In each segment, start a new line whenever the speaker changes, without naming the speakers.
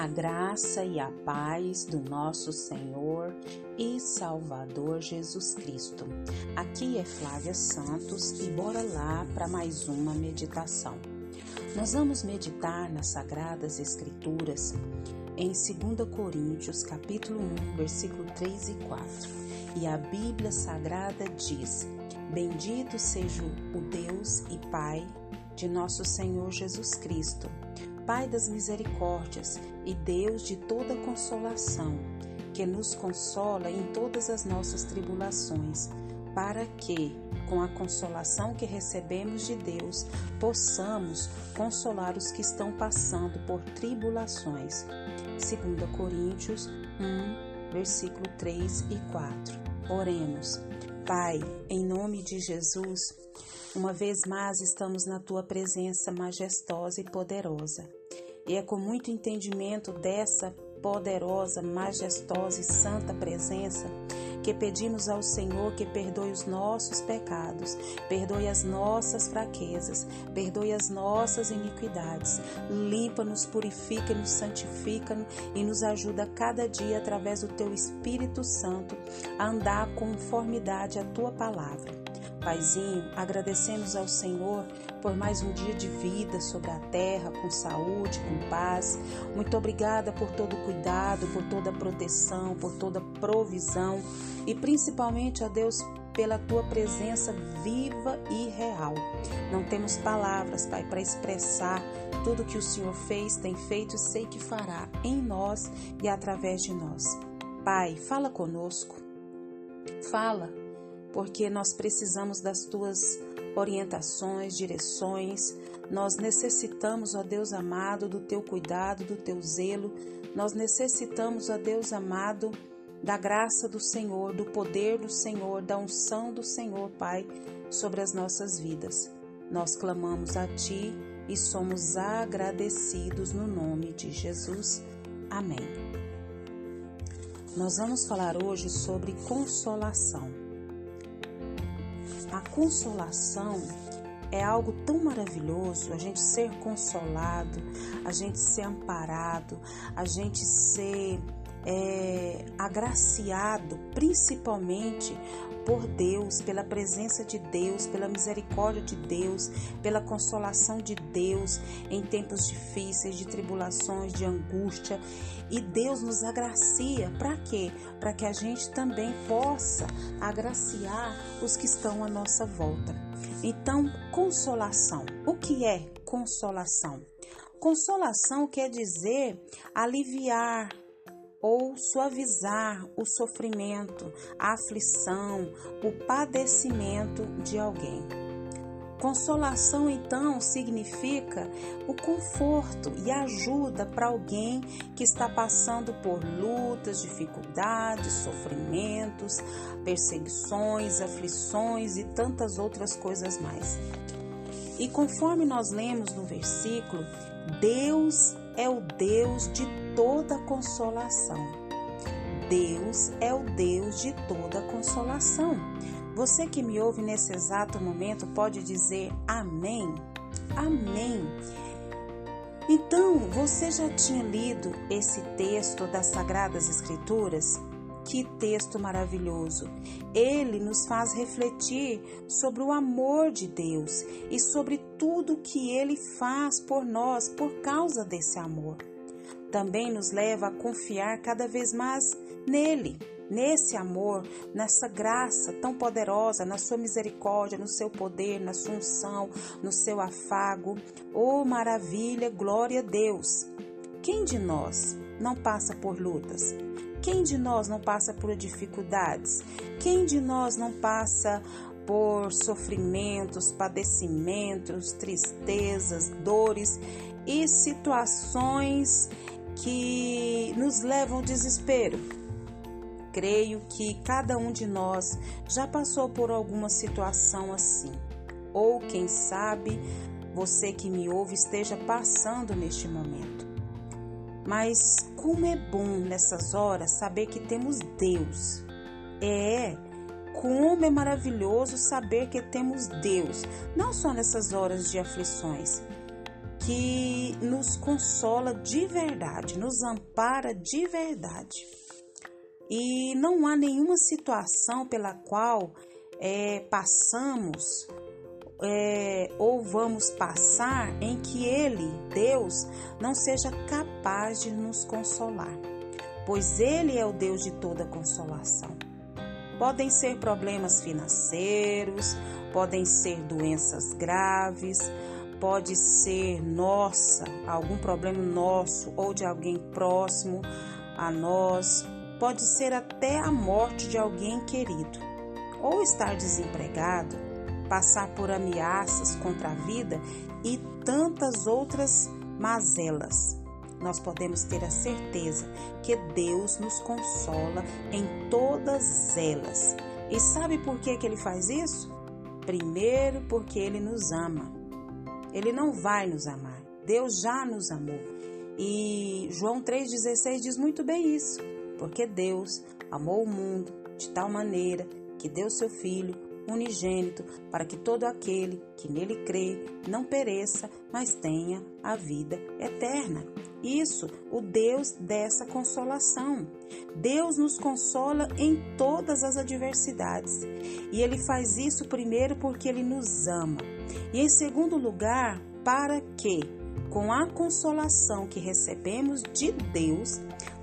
A graça e a paz do nosso Senhor e Salvador Jesus Cristo. Aqui é Flávia Santos e bora lá para mais uma meditação. Nós vamos meditar nas sagradas escrituras em 2 Coríntios, capítulo 1, versículo 3 e 4. E a Bíblia Sagrada diz: Bendito seja o Deus e Pai de nosso Senhor Jesus Cristo Pai das misericórdias e Deus de toda consolação, que nos consola em todas as nossas tribulações, para que, com a consolação que recebemos de Deus, possamos consolar os que estão passando por tribulações. 2 Coríntios 1, versículo 3 e 4. Oremos. Pai, em nome de Jesus, uma vez mais estamos na tua presença majestosa e poderosa. E é com muito entendimento dessa poderosa, majestosa e santa presença que pedimos ao Senhor que perdoe os nossos pecados, perdoe as nossas fraquezas, perdoe as nossas iniquidades, limpa-nos, purifica-nos, santifica-nos e nos ajuda cada dia através do teu Espírito Santo a andar conformidade à tua palavra. Paizinho, agradecemos ao Senhor por mais um dia de vida sobre a terra, com saúde, com paz. Muito obrigada por todo o cuidado, por toda a proteção, por toda a provisão e principalmente, a Deus, pela tua presença viva e real. Não temos palavras, Pai, para expressar tudo que o Senhor fez, tem feito e sei que fará em nós e através de nós. Pai, fala conosco. Fala porque nós precisamos das tuas orientações, direções. Nós necessitamos, ó Deus amado, do teu cuidado, do teu zelo. Nós necessitamos, ó Deus amado, da graça do Senhor, do poder do Senhor, da unção do Senhor, Pai, sobre as nossas vidas. Nós clamamos a Ti e somos agradecidos no nome de Jesus. Amém. Nós vamos falar hoje sobre consolação. A consolação é algo tão maravilhoso, a gente ser consolado, a gente ser amparado, a gente ser é, agraciado, principalmente por Deus, pela presença de Deus, pela misericórdia de Deus, pela consolação de Deus em tempos difíceis, de tribulações, de angústia. E Deus nos agracia para quê? Para que a gente também possa agraciar os que estão à nossa volta. Então, consolação. O que é consolação? Consolação quer dizer aliviar, ou suavizar o sofrimento, a aflição, o padecimento de alguém. Consolação, então, significa o conforto e ajuda para alguém que está passando por lutas, dificuldades, sofrimentos, perseguições, aflições e tantas outras coisas mais. E conforme nós lemos no versículo, Deus é o Deus de toda consolação. Deus é o Deus de toda consolação. Você que me ouve nesse exato momento pode dizer amém. Amém. Então, você já tinha lido esse texto das Sagradas Escrituras? Que texto maravilhoso! Ele nos faz refletir sobre o amor de Deus e sobre tudo que ele faz por nós por causa desse amor. Também nos leva a confiar cada vez mais nele, nesse amor, nessa graça tão poderosa, na sua misericórdia, no seu poder, na sua unção, no seu afago. Oh, maravilha, glória a Deus! Quem de nós não passa por lutas? Quem de nós não passa por dificuldades? Quem de nós não passa por sofrimentos, padecimentos, tristezas, dores e situações que nos levam ao desespero? Creio que cada um de nós já passou por alguma situação assim. Ou quem sabe, você que me ouve esteja passando neste momento. Mas como é bom nessas horas saber que temos Deus. É, como é maravilhoso saber que temos Deus, não só nessas horas de aflições, que nos consola de verdade, nos ampara de verdade. E não há nenhuma situação pela qual é, passamos é, ou vamos passar em que Ele, Deus, não seja capaz de nos consolar, pois Ele é o Deus de toda consolação. Podem ser problemas financeiros, podem ser doenças graves, pode ser nossa, algum problema nosso ou de alguém próximo a nós, pode ser até a morte de alguém querido, ou estar desempregado, passar por ameaças contra a vida e tantas outras mazelas nós podemos ter a certeza que Deus nos consola em todas elas. E sabe por que, que ele faz isso? Primeiro, porque ele nos ama. Ele não vai nos amar. Deus já nos amou. E João 3,16 diz muito bem isso. Porque Deus amou o mundo de tal maneira que deu seu Filho unigênito, para que todo aquele que nele crê não pereça, mas tenha a vida eterna. Isso, o Deus dessa consolação. Deus nos consola em todas as adversidades. E ele faz isso primeiro porque ele nos ama. E em segundo lugar, para que, com a consolação que recebemos de Deus,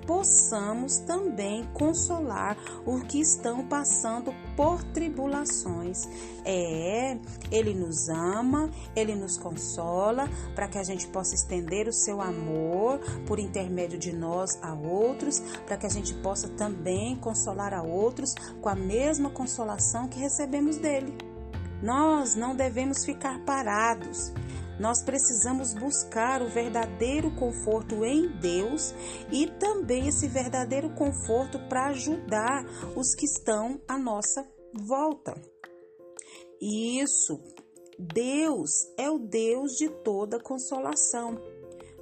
possamos também consolar os que estão passando por tribulações. É, Ele nos ama, Ele nos consola para que a gente possa estender o seu amor por intermédio de nós a outros, para que a gente possa também consolar a outros com a mesma consolação que recebemos dele. Nós não devemos ficar parados. Nós precisamos buscar o verdadeiro conforto em Deus e também esse verdadeiro conforto para ajudar os que estão à nossa volta. Isso, Deus é o Deus de toda consolação,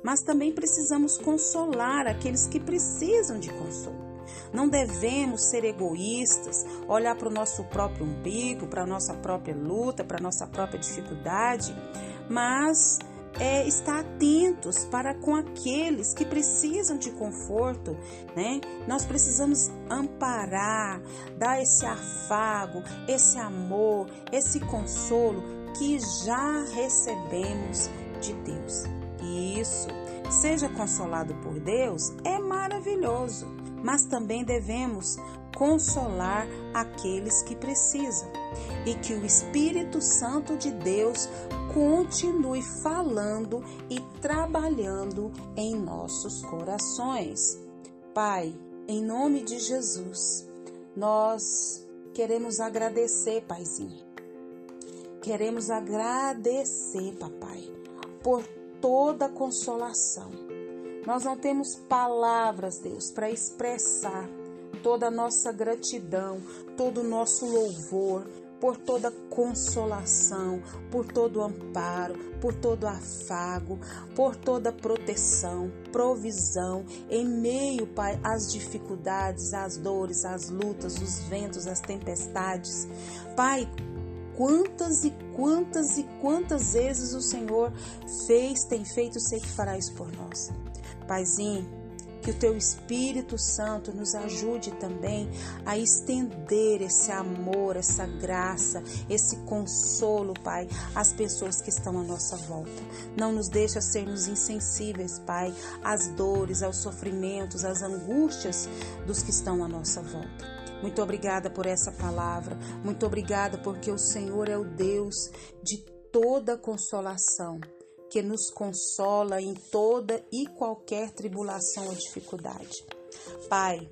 mas também precisamos consolar aqueles que precisam de consolo. Não devemos ser egoístas, olhar para o nosso próprio umbigo, para a nossa própria luta, para a nossa própria dificuldade, mas é, estar atentos para com aqueles que precisam de conforto, né? Nós precisamos amparar, dar esse afago, esse amor, esse consolo que já recebemos de Deus. E isso, seja consolado por Deus, é maravilhoso, mas também devemos consolar aqueles que precisam e que o Espírito Santo de Deus continue falando e trabalhando em nossos corações. Pai, em nome de Jesus, nós queremos agradecer, Paizinho. Queremos agradecer, Papai, por toda consolação. Nós não temos palavras, Deus, para expressar toda a nossa gratidão, todo o nosso louvor, por toda consolação, por todo amparo, por todo afago, por toda proteção, provisão em meio, Pai, às dificuldades, às dores, às lutas, os ventos, as tempestades. Pai, quantas e quantas e quantas vezes o Senhor fez, tem feito, sei que fará isso por nós. Paizinho, que o teu Espírito Santo nos ajude também a estender esse amor, essa graça, esse consolo, Pai, às pessoas que estão à nossa volta. Não nos deixa sermos insensíveis, Pai, às dores, aos sofrimentos, às angústias dos que estão à nossa volta. Muito obrigada por essa palavra. Muito obrigada porque o Senhor é o Deus de toda consolação que nos consola em toda e qualquer tribulação ou dificuldade. Pai,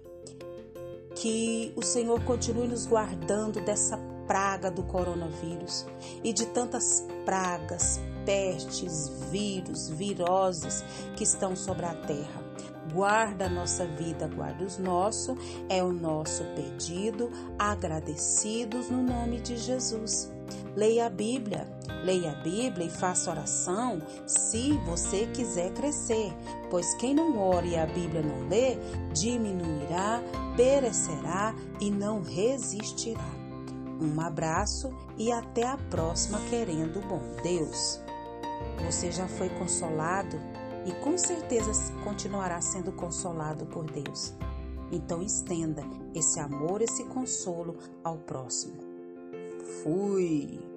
que o Senhor continue nos guardando dessa praga do coronavírus e de tantas pragas, pestes, vírus, viroses que estão sobre a terra. Guarda a nossa vida, guarda os nossos, é o nosso pedido, agradecidos no nome de Jesus. Leia a Bíblia, leia a Bíblia e faça oração se você quiser crescer, pois quem não ore e a Bíblia não lê, diminuirá, perecerá e não resistirá. Um abraço e até a próxima, querendo bom Deus. Você já foi consolado e com certeza continuará sendo consolado por Deus. Então estenda esse amor, esse consolo ao próximo. Fui!